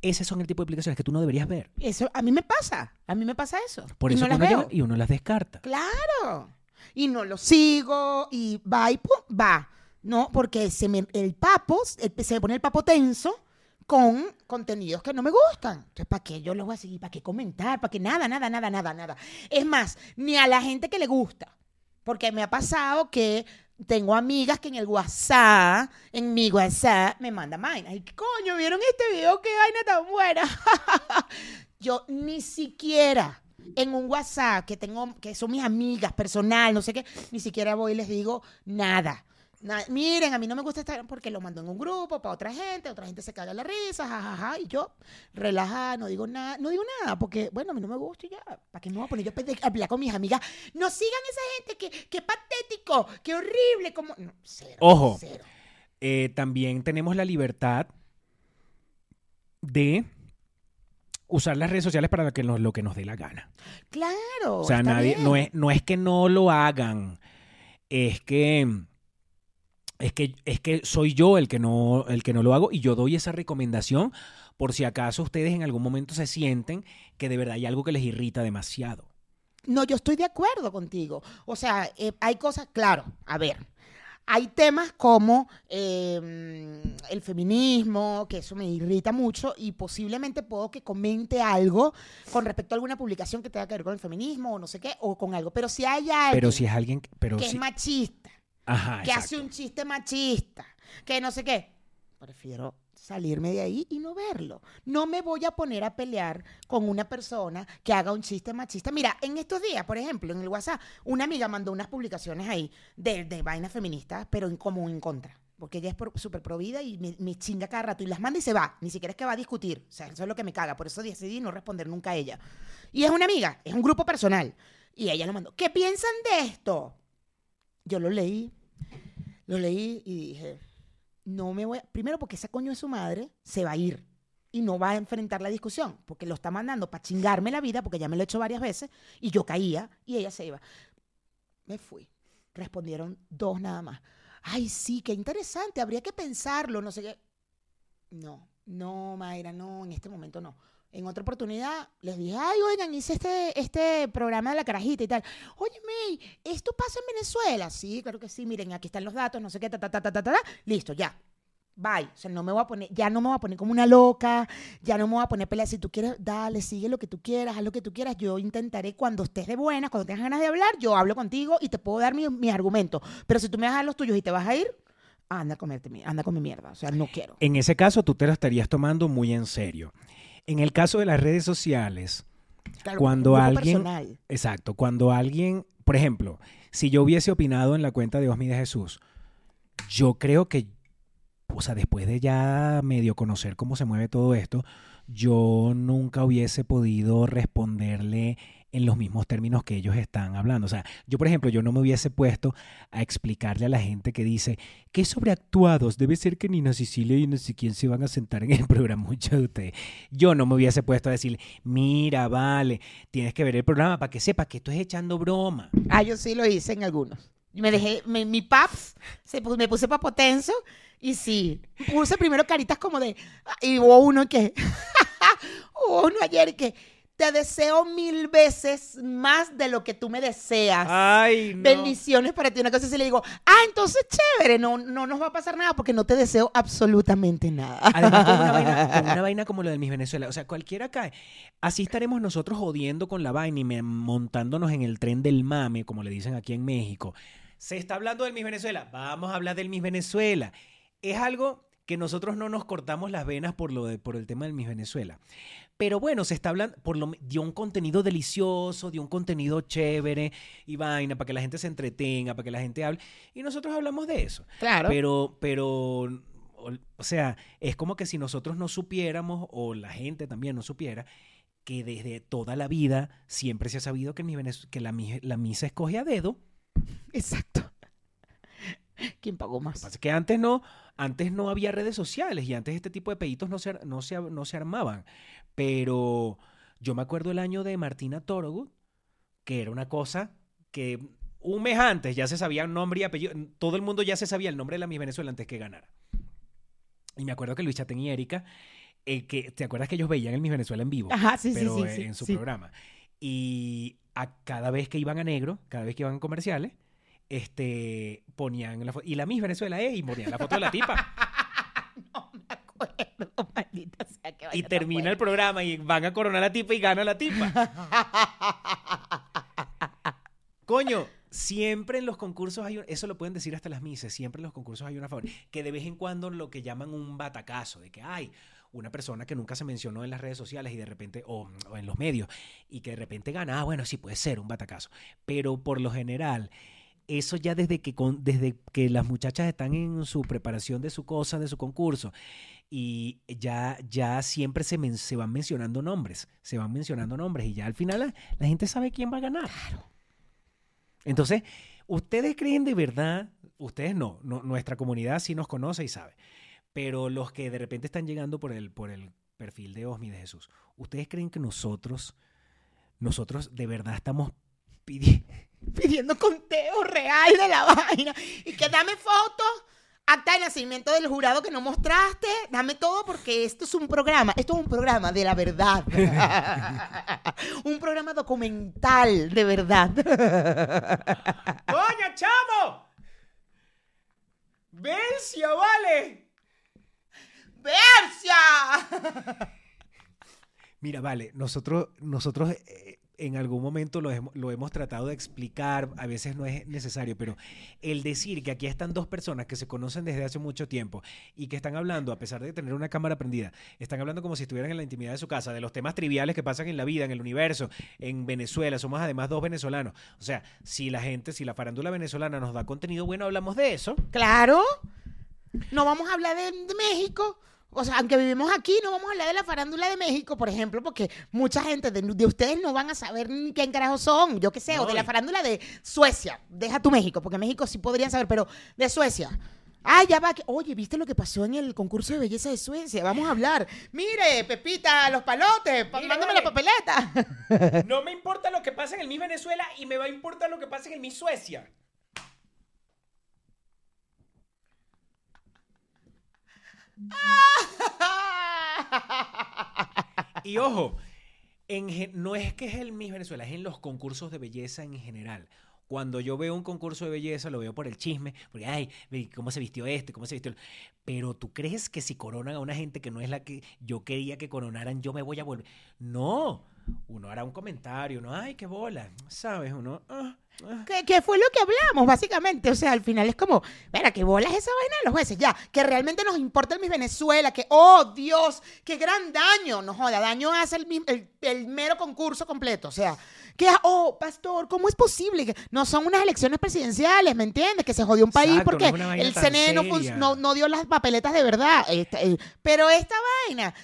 Ese son el tipo de publicaciones que tú no deberías ver. eso a mí me pasa, a mí me pasa eso. Por y eso no las veo. llega- y uno las descarta. Claro. Y no lo sigo y va y pum, va. No, porque se me, el papo, el- se me pone el papo tenso con contenidos que no me gustan. Entonces, ¿para qué yo los voy a seguir? ¿Para qué comentar? ¿Para qué nada, nada, nada, nada, nada? Es más, ni a la gente que le gusta. Porque me ha pasado que tengo amigas que en el WhatsApp, en mi WhatsApp, me mandan vaina. Ay, ¿qué coño? ¿Vieron este video? ¡Qué vaina tan buena! yo ni siquiera en un WhatsApp que tengo, que son mis amigas, personal, no sé qué, ni siquiera voy y les digo nada. Na- Miren, a mí no me gusta estar porque lo mando en un grupo para otra gente, otra gente se caga la risa, jajaja, y yo relajada, no digo nada, no digo nada, porque bueno, a mí no me gusta y ya, ¿para qué me voy a poner yo a hablar con mis amigas? No sigan esa gente, que, que patético, qué horrible, como, no, cero, Ojo. cero. eh, también tenemos la libertad de usar las redes sociales para lo que nos, lo que nos dé la gana. Claro. O sea, nadie, bien. no es, no es que no lo hagan, es que es que es que soy yo el que no el que no lo hago y yo doy esa recomendación por si acaso ustedes en algún momento se sienten que de verdad hay algo que les irrita demasiado. No, yo estoy de acuerdo contigo. O sea, eh, hay cosas, claro, a ver, hay temas como eh, el feminismo, que eso me irrita mucho y posiblemente puedo que comente algo con respecto a alguna publicación que tenga que ver con el feminismo o no sé qué, o con algo. Pero si hay alguien Pero si es alguien pero que si- es machista, ajá, que hace exacto. un chiste machista, que no sé qué, prefiero salirme de ahí y no verlo. No me voy a poner a pelear con una persona que haga un chiste machista. Mira, en estos días, por ejemplo, en el WhatsApp, una amiga mandó unas publicaciones ahí de, de vainas feministas, pero en, como en contra. Porque ella es súper provida y me, me chinga cada rato y las manda y se va. Ni siquiera es que va a discutir. O sea, eso es lo que me caga. Por eso decidí no responder nunca a ella. Y es una amiga, es un grupo personal. Y ella lo mandó. ¿Qué piensan de esto? Yo lo leí, lo leí y dije, no me voy. Primero porque esa coño de su madre se va a ir y no va a enfrentar la discusión, porque lo está mandando para chingarme la vida, porque ya me lo he hecho varias veces, y yo caía y ella se iba. Me fui. Respondieron dos nada más. Ay, sí, qué interesante, habría que pensarlo, no sé qué. No, no, Mayra, no, en este momento no. En otra oportunidad les dije, ay, oigan, hice este, este programa de la carajita y tal. Oye, May, ¿esto pasa en Venezuela? Sí, claro que sí, miren, aquí están los datos, no sé qué, ta, ta, ta, ta, ta, ta. Listo, ya. Bye. O sea, no me voy a poner, ya no me voy a poner como una loca, ya no me voy a poner a pelear. Si tú quieres, dale, sigue lo que tú quieras, haz lo que tú quieras. Yo intentaré cuando estés de buenas, cuando tengas ganas de hablar, yo hablo contigo y te puedo dar mi- mis argumentos. Pero si tú me vas a dar los tuyos y te vas a ir, anda a comerte, anda con mi mierda. O sea, no quiero. En ese caso tú te lo estarías tomando muy en serio. En el caso de las redes sociales, Claro, cuando alguien- personal. Exacto, cuando alguien, por ejemplo, si yo hubiese opinado en la cuenta de Osmi de Jesús, yo creo que, o sea, después de ya medio conocer cómo se mueve todo esto, yo nunca hubiese podido responderle en los mismos términos que ellos están hablando. O sea, yo, por ejemplo, yo no me hubiese puesto a explicarle a la gente que dice que sobreactuados, debe ser que Nina Sicilia y no sé quién se van a sentar en el programa, muchos de ustedes. Yo no me hubiese puesto a decirle, mira, vale, tienes que ver el programa para que sepas que esto es echando broma. Ah, yo sí lo hice en algunos. Me dejé, me- mi paps, se, me puse papotenso y sí, puse primero caritas como de, y hubo uno que, hubo uno ayer que, te deseo mil veces más de lo que tú me deseas. Ay, no. Bendiciones para ti. Una cosa así le digo, ah, entonces chévere, no, no nos va a pasar nada porque no te deseo absolutamente nada. Además, con una, vaina, con una vaina como lo de mis Venezuela. O sea, cualquiera cae. Así estaremos nosotros jodiendo con la vaina y montándonos en el tren del mame, como le dicen aquí en México. Se está hablando del Miss Venezuela. Vamos a hablar del Miss Venezuela. Es algo que nosotros no nos cortamos las venas por, lo de- por el tema del Miss Venezuela. Pero bueno, se está hablando, por lo, dio un contenido delicioso, dio un contenido chévere y vaina para que la gente se entretenga, para que la gente hable. Y nosotros hablamos de eso. Claro. Pero, pero, o, sea, es como que si nosotros no supiéramos, o la gente también no supiera, que desde toda la vida siempre se ha sabido que, que la, la misa escoge a dedo. Exacto. ¿Quién pagó Lo que más? pasa es que antes no, antes no había redes sociales y antes este tipo de peditos no se, no se, no se armaban. Pero yo me acuerdo el año de Martina Torogood, que era una cosa que un mes antes ya se sabía nombre y apellido. Todo el mundo ya se sabía el nombre de la Miss Venezuela antes que ganara. Y me acuerdo que Luis Chatén y Erika, eh, que, ¿te acuerdas que ellos veían el Miss Venezuela en vivo? Ajá, sí, sí, pero sí, eh, sí, en su sí. programa. Y a cada vez que iban a negro, cada vez que iban a comerciales, este, ponían la foto. Y la Miss Venezuela es, y ponían la foto de la tipa. No me acuerdo, maldita sea que y vaina tan termina el programa y van a coronar a la tipa y gana la tipa. Coño, siempre en los concursos hay un- eso lo pueden decir hasta las mises, siempre en los concursos hay una favor, que de vez en cuando lo que llaman un batacazo, de que hay una persona que nunca se mencionó en las redes sociales y de repente, o, o en los medios, y que de repente gana, ah, bueno, sí puede ser un batacazo, pero por lo general, eso ya desde que, con- desde que las muchachas están en su preparación de su cosa, de su concurso, y ya, ya siempre se, men- se van mencionando nombres, se van mencionando nombres y ya al final la, la gente sabe quién va a ganar. Entonces, ¿Ustedes creen de verdad? Ustedes no, no, nuestra comunidad sí nos conoce y sabe. Pero los que de repente están llegando por el, por el perfil de Osmi de Jesús, ¿ustedes creen que nosotros, nosotros de verdad estamos pidiendo... Pidiendo conteo real de la vaina. Y que dame fotos, acta de nacimiento del jurado que no mostraste, dame todo porque esto es un programa, esto es un programa de la verdad. un programa documental de verdad. ¡Coño, chamo! ¡Belcia, vale! ¡Bercia! Mira, vale, nosotros, nosotros eh, en algún momento lo, hemos- lo hemos tratado de explicar, a veces no es necesario, pero el decir que aquí están dos personas que se conocen desde hace mucho tiempo y que están hablando, a pesar de tener una cámara prendida, están hablando como si estuvieran en la intimidad de su casa, de los temas triviales que pasan en la vida, en el universo, en Venezuela, somos además dos venezolanos. O sea, si la gente, si la farándula venezolana nos da contenido bueno, hablamos de eso. Claro. No vamos a hablar de México. O sea, aunque vivimos aquí, no vamos a hablar de la farándula de México, por ejemplo, porque mucha gente de, de ustedes no van a saber ni quién carajo son, yo qué sé, o de la farándula de Suecia. Deja tu México, porque México sí podrían saber, pero de Suecia. Ah, ya va. Oye, ¿viste lo que pasó en el concurso de belleza de Suecia? Vamos a hablar. Mire, Pepita, los palotes, pa- mándame la papeleta. No me importa lo que pasa en el Miss Venezuela y me va a importar lo que pasa en el Miss Suecia. Y ojo, en no es que es el Miss Venezuela, es en los concursos de belleza en general. Cuando yo veo un concurso de belleza, lo veo por el chisme, porque, ay, cómo se vistió este, cómo se vistió el... Pero tú crees que si coronan a una gente que no es la que yo quería que coronaran, yo me voy a volver. No, uno hará un comentario, uno, ay, qué bola, ¿sabes? Uno, ah. Que, que fue lo que hablamos, básicamente. O sea, al final es como, mira, que bolas esa vaina de los jueces, ya, que realmente nos importa el Miss Venezuela, que, oh Dios, qué gran daño, no joda, daño hace el, el, el mero concurso completo. O sea, que, oh, pastor, ¿cómo es posible? que No son unas elecciones presidenciales, ¿me entiendes? Que se jodió un país Exacto, no porque vaina el CNE no, no, no dio las papeletas de verdad. Esta- eh, pero esta vaina,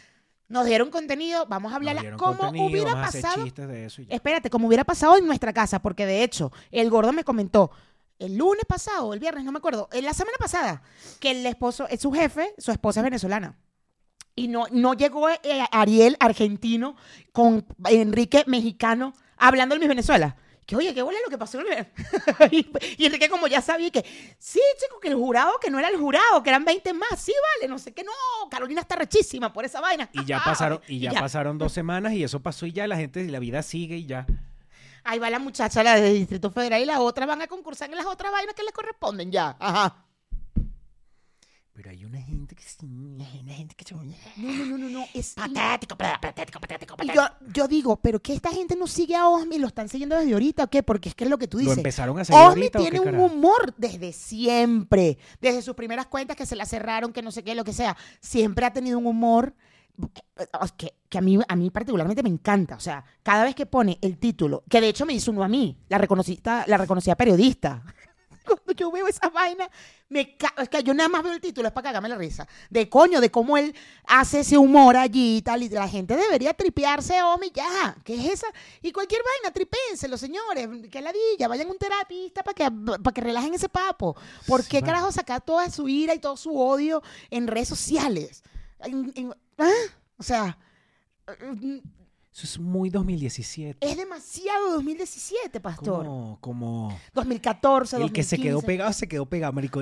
nos dieron contenido, vamos a dieron ¿Cómo hubiera pasado? de eso. Espérate, como hubiera pasado en nuestra casa, porque de hecho, el gordo me comentó el lunes pasado, el viernes, no me acuerdo, en la semana pasada, que el esposo, es su jefe, su esposa es venezolana. Y no, no llegó eh, Ariel, argentino, con Enrique, mexicano, hablando en mi Venezuela. Que oye, qué bola lo que pasó. en el- y, y Enrique, como ya sabía que, sí, chico, que el jurado, que no era el jurado, que eran 20 más, sí, vale, no sé qué, no, Carolina está rechísima por esa vaina. Y ya pasaron, y ya, ya. pasaron dos semanas y eso pasó y ya la gente, la vida sigue y ya. Ahí va la muchacha, la del Distrito Federal, y la otra van a concursar en las otras vainas que les corresponden ya. Ajá. Pero hay una gente que sí, hay una gente que se... No, no, no, no, no. Es Patético, patético, patético, patético. yo, yo digo, ¿pero que esta gente no sigue a Osmi? ¿Lo están siguiendo desde ahorita o qué? Porque es que es lo que tú ¿Lo dices. empezaron a seguir Osmi ahorita o tiene qué un carajo? humor desde siempre. Desde sus primeras cuentas que se la cerraron, que no sé qué, lo que sea. Siempre ha tenido un humor eh, que, que a, mí, a mí particularmente me encanta. O sea, cada vez que pone el título, que de hecho me hizo uno a mí, la reconocida, la reconocida periodista. Cuando yo veo esa vaina, me ca- es que yo nada más veo el título, es para cagarme la risa. De coño, de cómo él hace ese humor allí y tal. Y la gente debería tripearse, Omi, ya. ¿Qué es esa? Y cualquier vaina, tripénselo, señores. Que ladilla, vayan a un terapista para que, para que relajen ese papo. ¿Por qué carajo sacar toda su ira y todo su odio en redes sociales? En- en- ¿ah? O sea, Eso es muy 2017. es demasiado 2017, pastor. Como, como 2014, el que se quedó 2015. pegado, se quedó pegado, marico.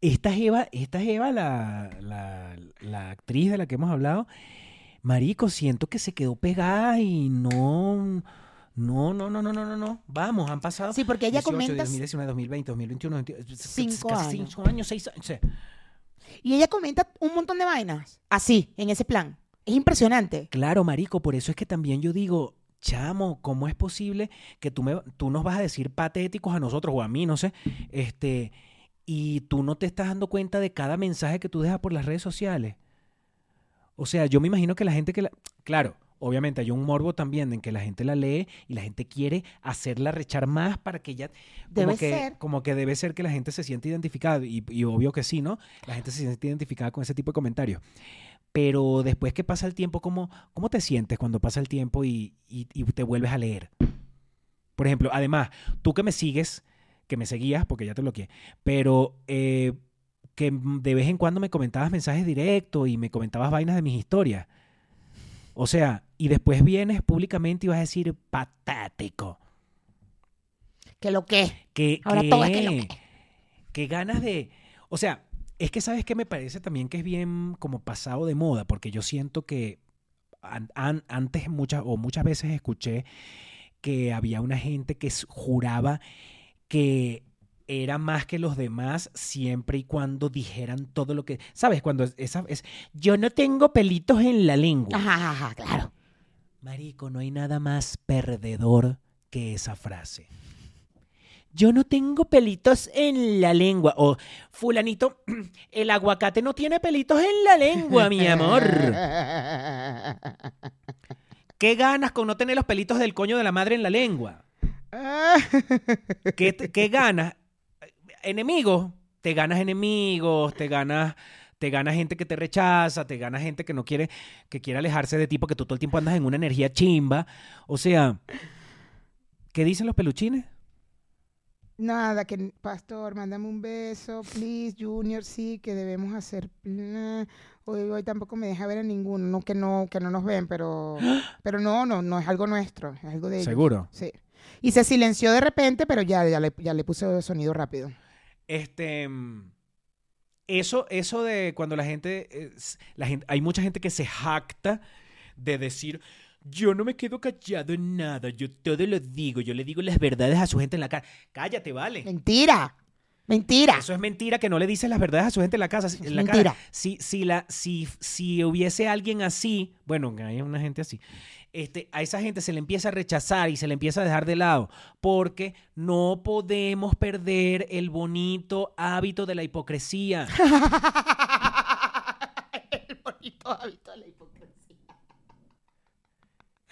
Esta Eva, esta Eva, la, la, la actriz de la que hemos hablado, marico, siento que se quedó pegada y no... No, no, no, no, no, no, no. Vamos, han pasado. Sí, porque ella 18, comenta- 2019, 2020, 2021, 2022, Cinco casi años. cinco años, seis años. Y ella comenta un montón de vainas. Así, en ese plan. Es impresionante. Claro, marico, por eso es que también yo digo, chamo, ¿cómo es posible que tú, me, tú nos vas a decir patéticos a nosotros o a mí, no sé, este, y tú no te estás dando cuenta de cada mensaje que tú dejas por las redes sociales? O sea, yo me imagino que la gente que la... Claro, obviamente hay un morbo también en que la gente la lee y la gente quiere hacerla rechar más para que ya... Como Debe que, ser. Como que debe ser que la gente se siente identificada y, y obvio que sí, ¿no? La gente se siente identificada con ese tipo de comentarios. Pero después que pasa el tiempo, ¿cómo, cómo te sientes cuando pasa el tiempo y, y- y te vuelves a leer? Por ejemplo, además, tú que me sigues, que me seguías, porque ya te bloqueé, pero eh, que de vez en cuando me comentabas mensajes directos y me comentabas vainas de mis historias. O sea, y después vienes públicamente y vas a decir patético. Que lo que. Que, Ahora que- todo es que lo que. que ganas de... O sea, es que sabes que me parece también que es bien como pasado de moda, porque yo siento que an- an- antes muchas o muchas veces escuché que había una gente que juraba que era más que los demás siempre y cuando dijeran todo lo que... ¿Sabes? Cuando es- esa es... Yo no tengo pelitos en la lengua. Ajá, ajá, claro. Marico, no hay nada más perdedor que esa frase. Yo no tengo pelitos en la lengua. O, fulanito, el aguacate no tiene pelitos en la lengua, mi amor. ¿Qué ganas con no tener los pelitos del coño de la madre en la lengua? ¿Qué, qué ganas? Enemigos. Te ganas enemigos, te ganas, te ganas gente que te rechaza, te ganas gente que no quiere, que quiere alejarse de ti porque tú todo el tiempo andas en una energía chimba. O sea, ¿qué dicen los peluchines? Nada, que pastor, mándame un beso, please, Junior, sí, que debemos hacer. Hoy, hoy tampoco me deja ver a ninguno, no que no, que no nos ven, pero, pero no, no, no es algo nuestro, es algo de ellos. Seguro. Sí. Y se silenció de repente, pero ya, ya le, ya le puse sonido rápido. Este. mm, Eso, eso de cuando la gente, la gente. Hay mucha gente que se jacta de decir. Yo no me quedo callado en nada, yo todo lo digo, yo le digo las verdades a su gente en la cara. Cállate, vale. Mentira, mentira. Eso es mentira que no le dices las verdades a su gente en la casa. es en la mentira. cara. Si, si, la, si, si hubiese alguien así, bueno, hay una gente así, este, a esa gente se le empieza a rechazar y se le empieza a dejar de lado, porque no podemos perder el bonito hábito de la hipocresía. El bonito hábito de la hipocresía.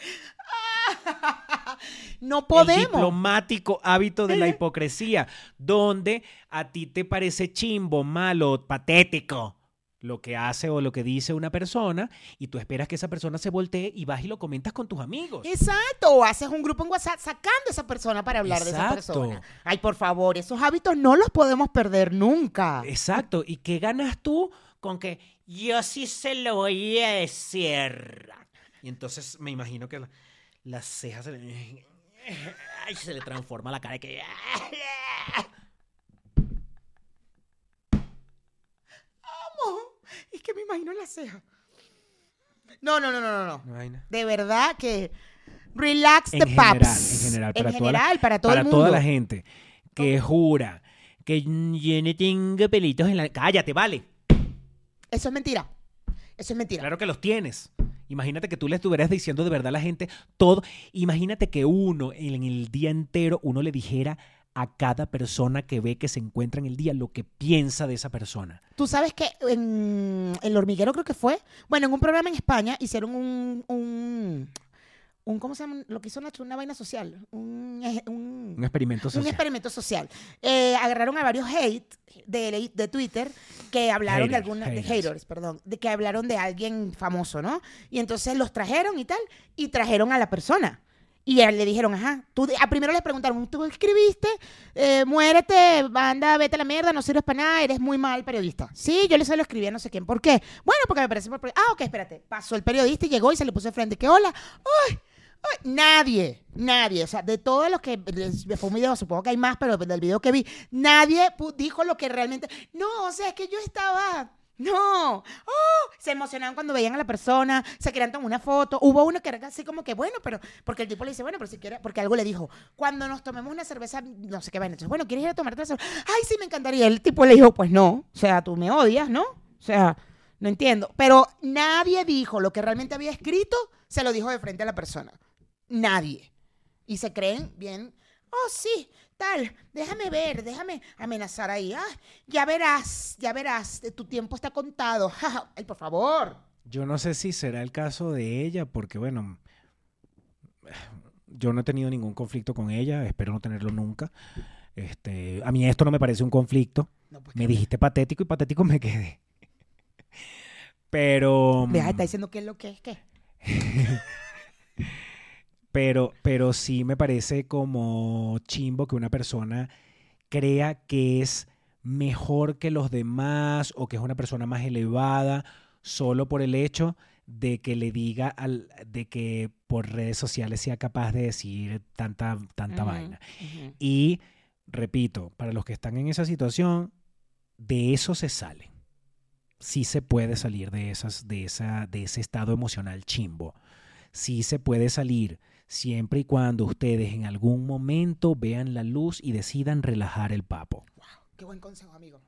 No El podemos. diplomático hábito de la hipocresía, donde a ti te parece chimbo, malo, patético lo que hace o lo que dice una persona y tú esperas que esa persona se voltee y vas y lo comentas con tus amigos. Exacto, o haces un grupo en WhatsApp sacando a esa persona para hablar de esa persona. Ay, por favor, esos hábitos no los podemos perder nunca. Exacto. ¿Y qué ganas tú con que yo sí se lo voy a decir? Y entonces me imagino que la- las cejas se le, ay, se le transforma la cara y que... Es que me imagino la ceja. No, no, no, no, no. De verdad que relax En the general, paps. en general, En para toda la- general, para todo Para el mundo. toda la gente que jura que yo no tengo pelitos en la... Cállate, vale. Eso es mentira. Eso es mentira. Claro que los tienes. Imagínate que tú le estuvieras diciendo de verdad a la gente todo. Imagínate que uno en el día entero, uno le dijera a cada persona que ve que se encuentra en el día lo que piensa de esa persona. Tú sabes que en El Hormiguero creo que fue, bueno, en un programa en España hicieron un, un, un ¿cómo se llama? Lo que hizo Nacho, una vaina social, un, un, Un experimento un social. experimento social. Eh, agarraron a varios hate de, de Twitter que hablaron de Haters, alguna, de haters. haters, perdón, de que hablaron de alguien famoso, ¿no? Y entonces los trajeron y tal, y trajeron a la persona. Y le dijeron, ajá, tú, a primero le preguntaron, ¿tú escribiste? Eh, muérete, banda, vete a la mierda, no sirves para nada, eres muy mal periodista. Sí, yo le se lo escribí a no sé quién. ¿Por qué? Bueno, porque me parece... por- Ah, ok, espérate. Pasó el periodista y llegó y se le puso de frente. que hola? ¡Ay! Nadie, nadie, o sea, de todos los que fue un video, supongo que hay más, pero del video que vi, nadie dijo lo que realmente, no, o sea, es que yo estaba, no, oh, se emocionaban cuando veían a la persona, se querían tomar una foto, hubo uno que era así como que, bueno, pero, porque el tipo le dice, bueno, pero si quiere, porque algo le dijo, cuando nos tomemos una cerveza, no sé qué vaina, entonces, bueno, ¿quieres ir a tomarte una cerveza? Ay, sí, me encantaría, el tipo le dijo, pues no, o sea, tú me odias, ¿no? O sea, no entiendo, pero nadie dijo lo que realmente había escrito, se lo dijo de frente a la persona nadie. Y se creen bien, oh sí, tal, déjame ver, déjame amenazar ahí. Ah, ya verás, ya verás, tu tiempo está contado. Ay, por favor. Yo no sé si será el caso de ella, porque bueno, yo no he tenido ningún conflicto con ella, espero no tenerlo nunca. Este, a mí esto no me parece un conflicto. No, pues, Me dijiste patético y patético me quedé. Pero. De estar diciendo qué es lo que es, qué. Pero, pero sí me parece como chimbo que una persona crea que es mejor que los demás o que es una persona más elevada solo por el hecho de que le diga al, de que por redes sociales sea capaz de decir tanta, tanta vaina. Y repito, para los que están en esa situación, de eso se sale. Sí se puede salir de, esas, de, esa, de ese estado emocional chimbo. Sí se puede salir siempre y cuando ustedes en algún momento vean la luz y decidan relajar el papo. Qué buen consejo, amigo.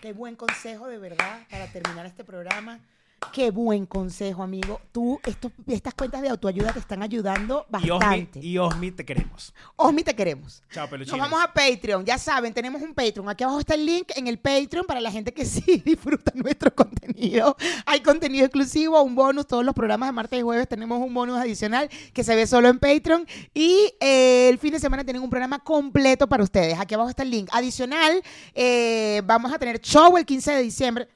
Qué buen consejo, de verdad, para terminar este programa. Qué buen consejo, amigo. Tú, estos, estas cuentas de autoayuda te están ayudando Y Osmi, bastante. y Osmi, te queremos. Osmi, te queremos. Chao, Nos peluchines. vamos a Patreon, ya saben, tenemos un Patreon. Aquí abajo está el link en el Patreon para la gente que sí disfruta nuestro contenido. Hay contenido exclusivo, un bonus, todos los programas de martes y jueves tenemos un bonus adicional que se ve solo en Patreon. Y eh, el fin de semana tienen un programa completo para ustedes. Aquí abajo está el link. Adicional, eh, vamos a tener show el 15 de diciembre.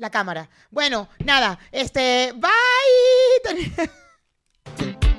La cámara. Bueno, nada, este, bye.